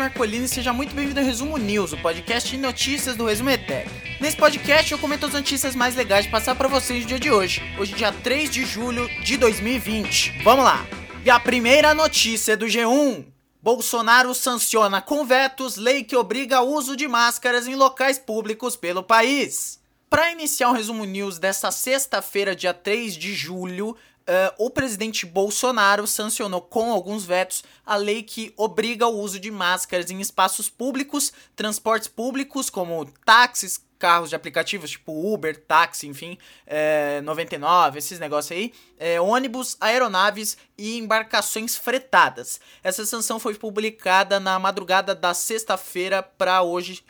Marcolini seja muito bem-vindo ao Resumo News, o podcast de notícias do Resumo Etec. Nesse podcast eu comento as notícias mais legais de passar para vocês no dia de hoje, hoje dia 3 de julho de 2020. Vamos lá! E a primeira notícia é do G1. Bolsonaro sanciona com vetos lei que obriga o uso de máscaras em locais públicos pelo país. Para iniciar o resumo news desta sexta-feira, dia 3 de julho, Uh, o presidente Bolsonaro sancionou com alguns vetos a lei que obriga o uso de máscaras em espaços públicos, transportes públicos como táxis, carros de aplicativos tipo Uber, táxi, enfim, é, 99, esses negócios aí, é, ônibus, aeronaves e embarcações fretadas. Essa sanção foi publicada na madrugada da sexta-feira para hoje,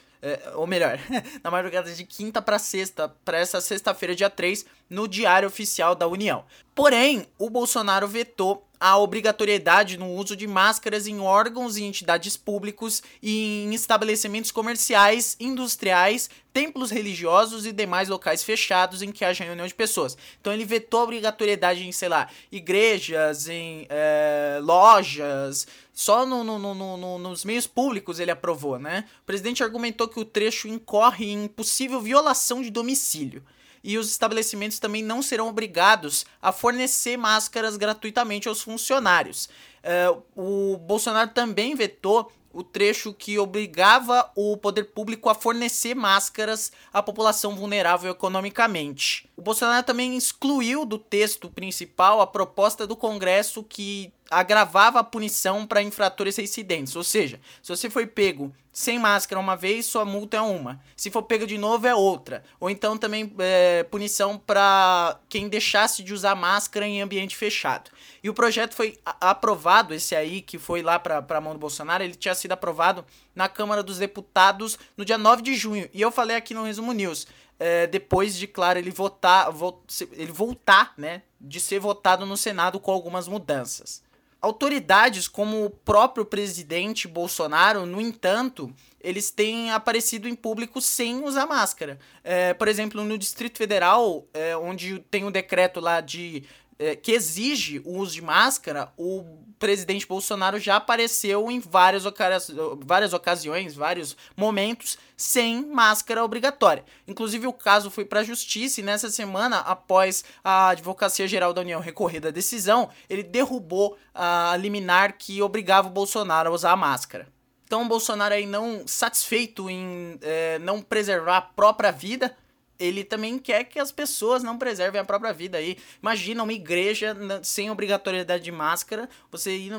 ou melhor, na madrugada de quinta para sexta, para essa sexta-feira, dia 3, no Diário Oficial da União. Porém, o Bolsonaro vetou a obrigatoriedade no uso de máscaras em órgãos e entidades públicos e em estabelecimentos comerciais, industriais, templos religiosos e demais locais fechados em que haja reunião de pessoas. Então ele vetou a obrigatoriedade em, sei lá, igrejas, em é, lojas, só no, no, no, nos meios públicos ele aprovou, né? O presidente argumentou que o trecho incorre em possível violação de domicílio e os estabelecimentos também não serão obrigados a fornecer máscaras gratuitamente aos funcionários. Uh, o Bolsonaro também vetou o trecho que obrigava o poder público a fornecer máscaras à população vulnerável economicamente. O Bolsonaro também excluiu do texto principal a proposta do Congresso que agravava a punição para infratores reincidentes. Ou seja, se você foi pego sem máscara uma vez, sua multa é uma. Se for pego de novo, é outra. Ou então também é, punição para quem deixasse de usar máscara em ambiente fechado. E o projeto foi aprovado, esse aí que foi lá para a mão do Bolsonaro, ele tinha sido aprovado na Câmara dos Deputados no dia 9 de junho. E eu falei aqui no Resumo News. É, depois de, claro, ele votar, vo ele voltar, né, de ser votado no Senado com algumas mudanças. Autoridades como o próprio presidente Bolsonaro, no entanto, eles têm aparecido em público sem usar máscara. É, por exemplo, no Distrito Federal, é, onde tem um decreto lá de é, que exige o uso de máscara, o presidente Bolsonaro já apareceu em várias, ocasi várias ocasiões, vários momentos, sem máscara obrigatória. Inclusive, o caso foi para a justiça e nessa semana, após a Advocacia Geral da União recorrer da decisão, ele derrubou a liminar que obrigava o Bolsonaro a usar a máscara. Então, o Bolsonaro aí não satisfeito em é, não preservar a própria vida, ele também quer que as pessoas não preservem a própria vida aí. Imagina uma igreja sem obrigatoriedade de máscara, você ir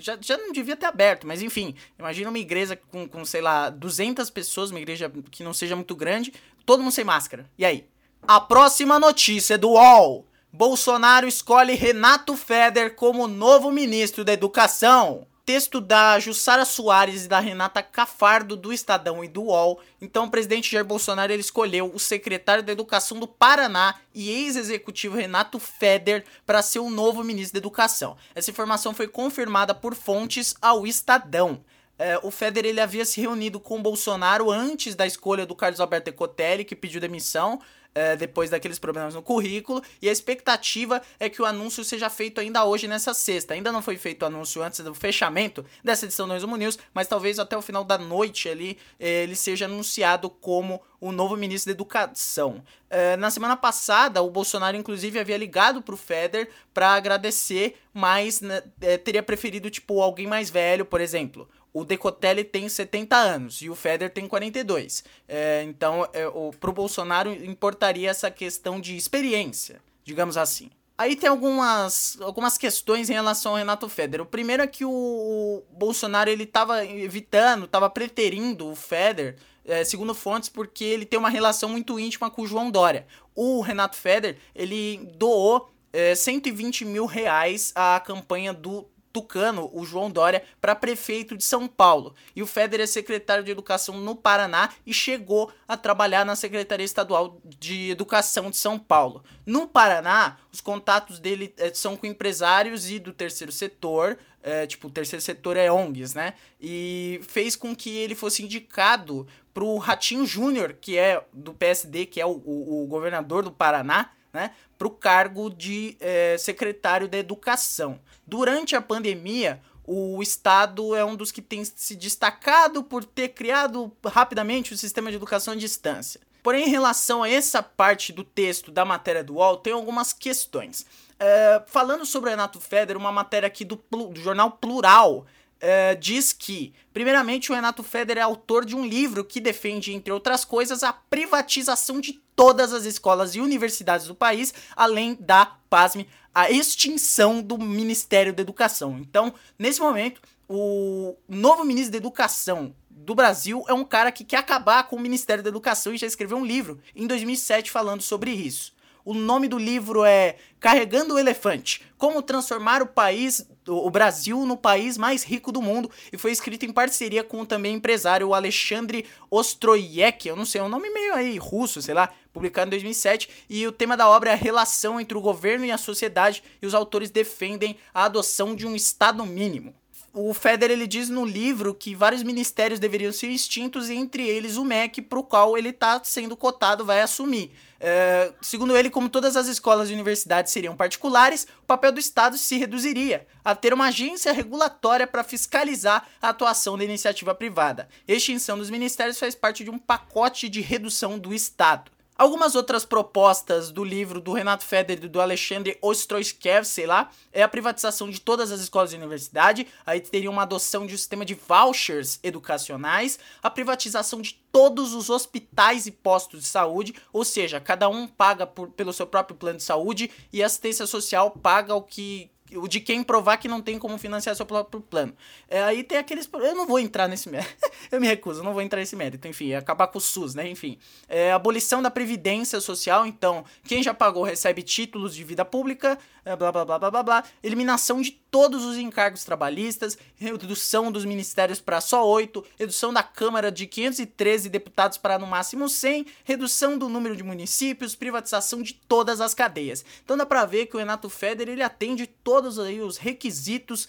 já, já não devia ter aberto, mas enfim, imagina uma igreja com, com, sei lá, 200 pessoas, uma igreja que não seja muito grande, todo mundo sem máscara. E aí? A próxima notícia é do UOL. Bolsonaro escolhe Renato Feder como novo ministro da Educação texto da Jussara Soares e da Renata Cafardo do Estadão e do UOL. Então, o presidente Jair Bolsonaro ele escolheu o secretário da Educação do Paraná e ex-executivo Renato Feder para ser o novo ministro da Educação. Essa informação foi confirmada por fontes ao Estadão. É, o Feder ele havia se reunido com Bolsonaro antes da escolha do Carlos Alberto Ecotelli, que pediu demissão é, depois daqueles problemas no currículo, e a expectativa é que o anúncio seja feito ainda hoje nessa sexta. Ainda não foi feito o anúncio antes do fechamento dessa edição do Resumo News, mas talvez até o final da noite ali é, ele seja anunciado como o novo ministro da Educação. É, na semana passada, o Bolsonaro, inclusive, havia ligado para o Feder para agradecer, mas né, é, teria preferido, tipo, alguém mais velho, por exemplo o Decotelli tem 70 anos e o Feder tem 42. É, então, é, o, pro Bolsonaro importaria essa questão de experiência, digamos assim. Aí tem algumas, algumas questões em relação ao Renato Feder. O primeiro é que o, o Bolsonaro ele estava evitando, estava preterindo o Feder, é, segundo fontes, porque ele tem uma relação muito íntima com o João Dória. O Renato Feder ele doou é, 120 mil reais à campanha do Tucano, o João Dória, para prefeito de São Paulo. E o Federer é secretário de Educação no Paraná e chegou a trabalhar na Secretaria Estadual de Educação de São Paulo. No Paraná, os contatos dele é, são com empresários e do terceiro setor, é, tipo, o terceiro setor é ONGs, né? E fez com que ele fosse indicado pro Ratinho Júnior, que é do PSD, que é o, o, o governador do Paraná, né, para o cargo de é, secretário da Educação. Durante a pandemia, o Estado é um dos que tem se destacado por ter criado rapidamente o sistema de educação à distância. Porém, em relação a essa parte do texto da matéria do UOL, tem algumas questões. É, falando sobre o Renato Feder, uma matéria aqui do, do jornal Plural é, diz que, primeiramente, o Renato Feder é autor de um livro que defende, entre outras coisas, a privatização de todas as escolas e universidades do país, além da, pasme, a extinção do Ministério da Educação. Então, nesse momento, o novo ministro da Educação do Brasil é um cara que quer acabar com o Ministério da Educação e já escreveu um livro em 2007 falando sobre isso. O nome do livro é Carregando o Elefante: Como transformar o país, o Brasil, no país mais rico do mundo, e foi escrito em parceria com o também empresário Alexandre Ostroyek, eu não sei, é um nome meio aí russo, sei lá, publicado em 2007, e o tema da obra é a relação entre o governo e a sociedade, e os autores defendem a adoção de um estado mínimo o Feder ele diz no livro que vários ministérios deveriam ser extintos, entre eles o MEC, para o qual ele está sendo cotado, vai assumir. É, segundo ele, como todas as escolas e universidades seriam particulares, o papel do Estado se reduziria a ter uma agência regulatória para fiscalizar a atuação da iniciativa privada. Extinção dos ministérios faz parte de um pacote de redução do Estado. Algumas outras propostas do livro do Renato Feder e do Alexandre Ostroyskev, sei lá, é a privatização de todas as escolas de universidade, aí teria uma adoção de um sistema de vouchers educacionais, a privatização de todos os hospitais e postos de saúde, ou seja, cada um paga por, pelo seu próprio plano de saúde e a assistência social paga o que o de quem provar que não tem como financiar seu próprio plano. É, aí tem aqueles. Eu não vou entrar nesse mérito. eu me recuso, não vou entrar nesse mérito. Enfim, é acabar com o SUS, né? Enfim. É, abolição da Previdência Social. Então, quem já pagou recebe títulos de vida pública, é, blá blá blá blá blá blá. Eliminação de todos os encargos trabalhistas, redução dos ministérios para só 8, redução da Câmara de 513 deputados para no máximo 100, redução do número de municípios, privatização de todas as cadeias. Então dá para ver que o Renato Feder ele atende todos aí os requisitos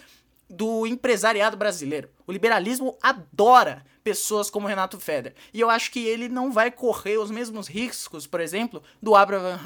do empresariado brasileiro. O liberalismo adora pessoas como Renato Feder. E eu acho que ele não vai correr os mesmos riscos, por exemplo, do Abraham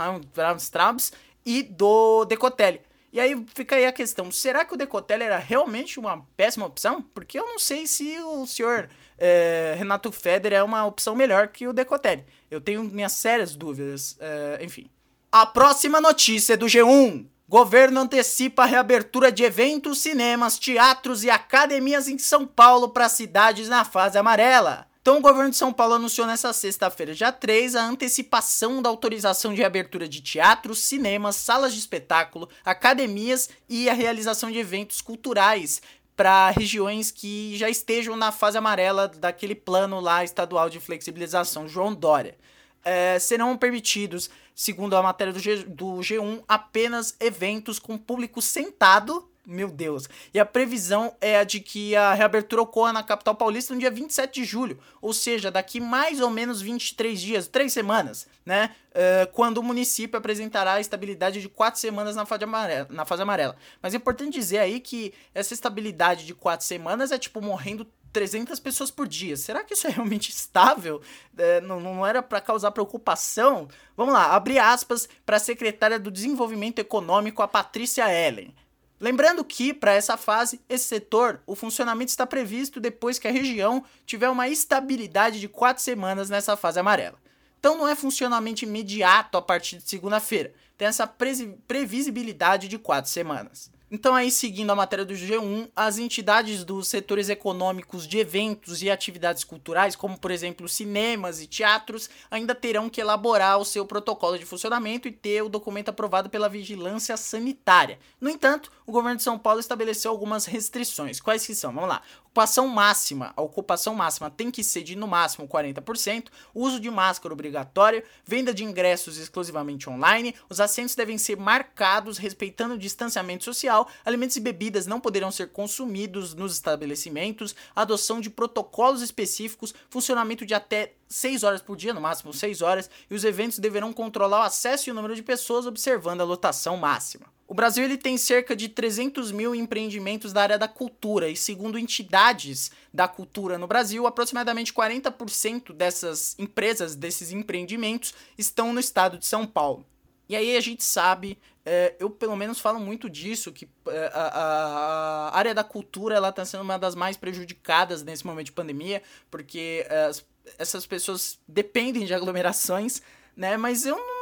Strauss e do Decotelli. E aí fica aí a questão: será que o Decotelli era realmente uma péssima opção? Porque eu não sei se o senhor é, Renato Feder é uma opção melhor que o Decotelli. Eu tenho minhas sérias dúvidas. É, enfim. A próxima notícia é do G1. Governo antecipa a reabertura de eventos, cinemas, teatros e academias em São Paulo para cidades na fase amarela. Então, o governo de São Paulo anunciou nessa sexta-feira, dia 3, a antecipação da autorização de abertura de teatros, cinemas, salas de espetáculo, academias e a realização de eventos culturais para regiões que já estejam na fase amarela daquele plano lá estadual de flexibilização, João Dória. É, serão permitidos, segundo a matéria do, G, do G1, apenas eventos com público sentado meu Deus. E a previsão é a de que a reabertura ocorra na capital paulista no dia 27 de julho, ou seja, daqui mais ou menos 23 dias, 3 semanas, né? Uh, quando o município apresentará a estabilidade de 4 semanas na fase, amarela, na fase amarela. Mas é importante dizer aí que essa estabilidade de 4 semanas é tipo morrendo 300 pessoas por dia. Será que isso é realmente estável? É, não, não era para causar preocupação? Vamos lá, abre aspas para a secretária do Desenvolvimento Econômico, a Patrícia Ellen. Lembrando que, para essa fase, esse setor, o funcionamento está previsto depois que a região tiver uma estabilidade de quatro semanas nessa fase amarela. Então não é funcionamento imediato a partir de segunda-feira, tem essa previsibilidade de quatro semanas. Então, aí, seguindo a matéria do G1, as entidades dos setores econômicos de eventos e atividades culturais, como por exemplo cinemas e teatros, ainda terão que elaborar o seu protocolo de funcionamento e ter o documento aprovado pela vigilância sanitária. No entanto, o governo de São Paulo estabeleceu algumas restrições. Quais que são? Vamos lá ocupação máxima, a ocupação máxima tem que ser de no máximo 40%, uso de máscara obrigatório, venda de ingressos exclusivamente online, os assentos devem ser marcados respeitando o distanciamento social, alimentos e bebidas não poderão ser consumidos nos estabelecimentos, adoção de protocolos específicos, funcionamento de até 6 horas por dia, no máximo 6 horas, e os eventos deverão controlar o acesso e o número de pessoas observando a lotação máxima. O Brasil ele tem cerca de 300 mil empreendimentos da área da cultura e, segundo entidades da cultura no Brasil, aproximadamente 40% dessas empresas, desses empreendimentos, estão no estado de São Paulo. E aí a gente sabe, é, eu pelo menos falo muito disso, que é, a, a, área da cultura ela está sendo uma das mais prejudicadas nesse momento de pandemia, porque é, as, essas pessoas dependem de aglomerações, né? Mas eu não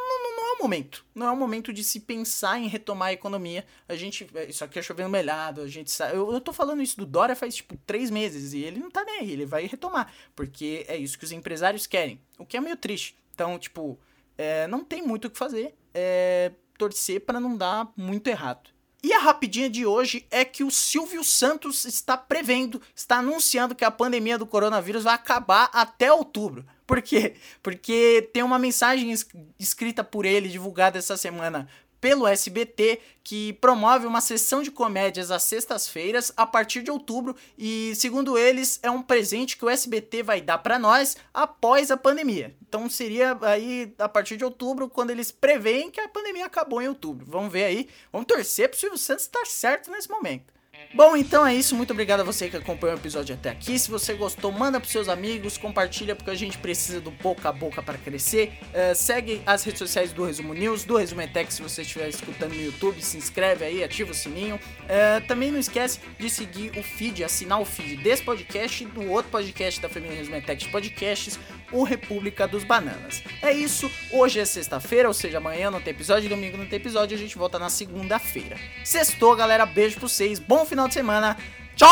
momento. Não é o momento de se pensar em retomar a economia. A gente. Isso aqui é chovendo melhado, a gente sabe. Eu, eu tô falando isso do Dória faz, tipo, três meses. E ele não tá nem aí, ele vai retomar. Porque é isso que os empresários querem. O que é meio triste. Então, tipo, é, não tem muito o que fazer. É torcer para não dar muito errado. E a rapidinha de hoje é que o Silvio Santos está prevendo, está anunciando que a pandemia do coronavírus vai acabar até outubro. Por quê? Porque tem uma mensagem escrita por ele, divulgada essa semana pelo SBT, que promove uma sessão de comédias às sextas-feiras a partir de outubro e, segundo eles, é um presente que o SBT vai dar para nós após a pandemia. Então seria aí a partir de outubro, quando eles preveem que a pandemia acabou em outubro. Vamos ver aí, vamos torcer pro Silvio Santos estar certo nesse momento. Bom, então é isso. Muito obrigado a você que acompanhou o episódio até aqui. Se você gostou, manda pros seus amigos, compartilha, porque a gente precisa do boca a boca para crescer. Uh, segue as redes sociais do Resumo News, do Resumo Etec, se você estiver escutando no YouTube, se inscreve aí, ativa o sininho. Uh, também não esquece de seguir o feed, assinar o feed desse podcast e do outro podcast da Família Resumo Etec Podcasts, o República dos Bananas. É isso. Hoje é sexta-feira, ou seja, amanhã não tem episódio, domingo não tem episódio, a gente volta na segunda-feira. Sextou, galera. Beijo pra vocês. Bom final final de semana. Tchau!